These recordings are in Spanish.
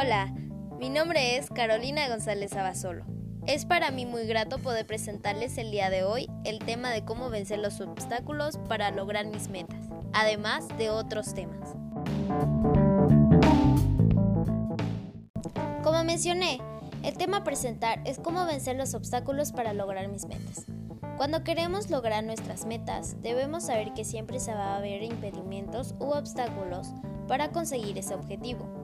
Hola, mi nombre es Carolina González Abasolo. Es para mí muy grato poder presentarles el día de hoy el tema de cómo vencer los obstáculos para lograr mis metas, además de otros temas. Como mencioné, el tema a presentar es cómo vencer los obstáculos para lograr mis metas. Cuando queremos lograr nuestras metas, debemos saber que siempre se va a haber impedimentos u obstáculos para conseguir ese objetivo.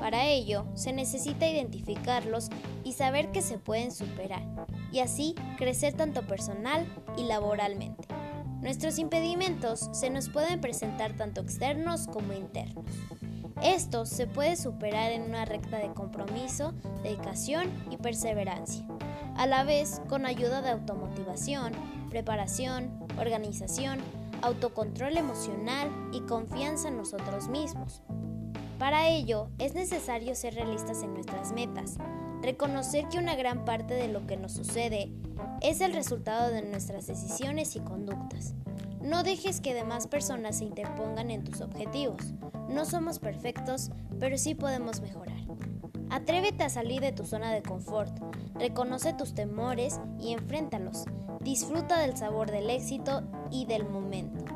Para ello, se necesita identificarlos y saber que se pueden superar, y así crecer tanto personal y laboralmente. Nuestros impedimentos se nos pueden presentar tanto externos como internos. Esto se puede superar en una recta de compromiso, dedicación y perseverancia, a la vez con ayuda de automotivación, preparación, organización, autocontrol emocional y confianza en nosotros mismos. Para ello, es necesario ser realistas en nuestras metas, reconocer que una gran parte de lo que nos sucede es el resultado de nuestras decisiones y conductas. No dejes que demás personas se interpongan en tus objetivos. No somos perfectos, pero sí podemos mejorar. Atrévete a salir de tu zona de confort, reconoce tus temores y enfréntalos. Disfruta del sabor del éxito y del momento.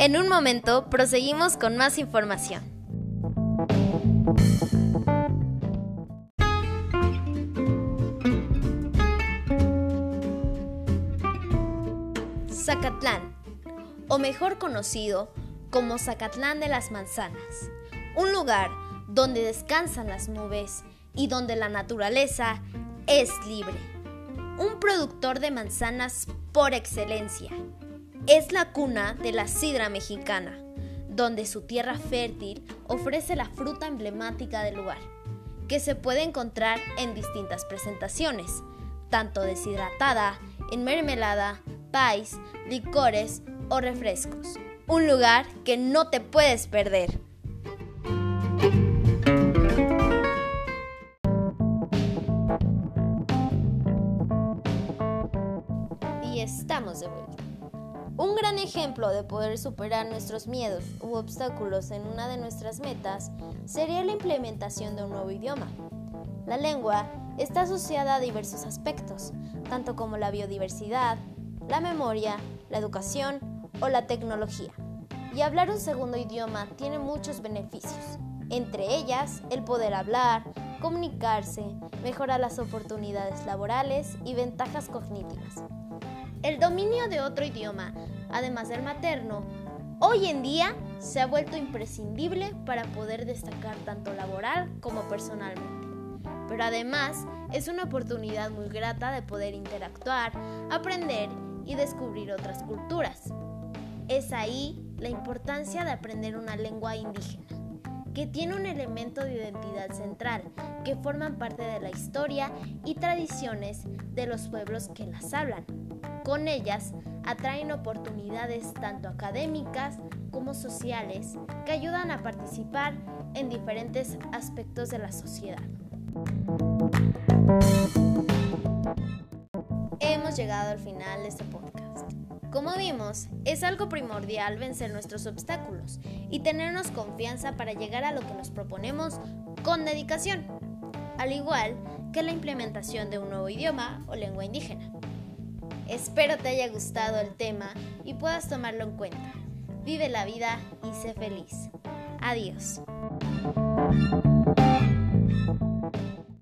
En un momento proseguimos con más información. Zacatlán, o mejor conocido como Zacatlán de las Manzanas, un lugar donde descansan las nubes y donde la naturaleza es libre. Un productor de manzanas por excelencia es la cuna de la sidra mexicana, donde su tierra fértil ofrece la fruta emblemática del lugar, que se puede encontrar en distintas presentaciones, tanto deshidratada, en mermelada, pais, licores o refrescos. Un lugar que no te puedes perder. Y estamos de vuelta. Un gran ejemplo de poder superar nuestros miedos u obstáculos en una de nuestras metas sería la implementación de un nuevo idioma. La lengua está asociada a diversos aspectos, tanto como la biodiversidad, la memoria, la educación o la tecnología. Y hablar un segundo idioma tiene muchos beneficios, entre ellas el poder hablar, comunicarse, mejorar las oportunidades laborales y ventajas cognitivas. El dominio de otro idioma, además del materno, hoy en día se ha vuelto imprescindible para poder destacar tanto laboral como personalmente. Pero además es una oportunidad muy grata de poder interactuar, aprender y descubrir otras culturas. Es ahí la importancia de aprender una lengua indígena, que tiene un elemento de identidad central, que forman parte de la historia y tradiciones de los pueblos que las hablan. Con ellas atraen oportunidades tanto académicas como sociales que ayudan a participar en diferentes aspectos de la sociedad. Hemos llegado al final de este podcast. Como vimos, es algo primordial vencer nuestros obstáculos y tenernos confianza para llegar a lo que nos proponemos con dedicación, al igual que la implementación de un nuevo idioma o lengua indígena. Espero te haya gustado el tema y puedas tomarlo en cuenta. Vive la vida y sé feliz. Adiós.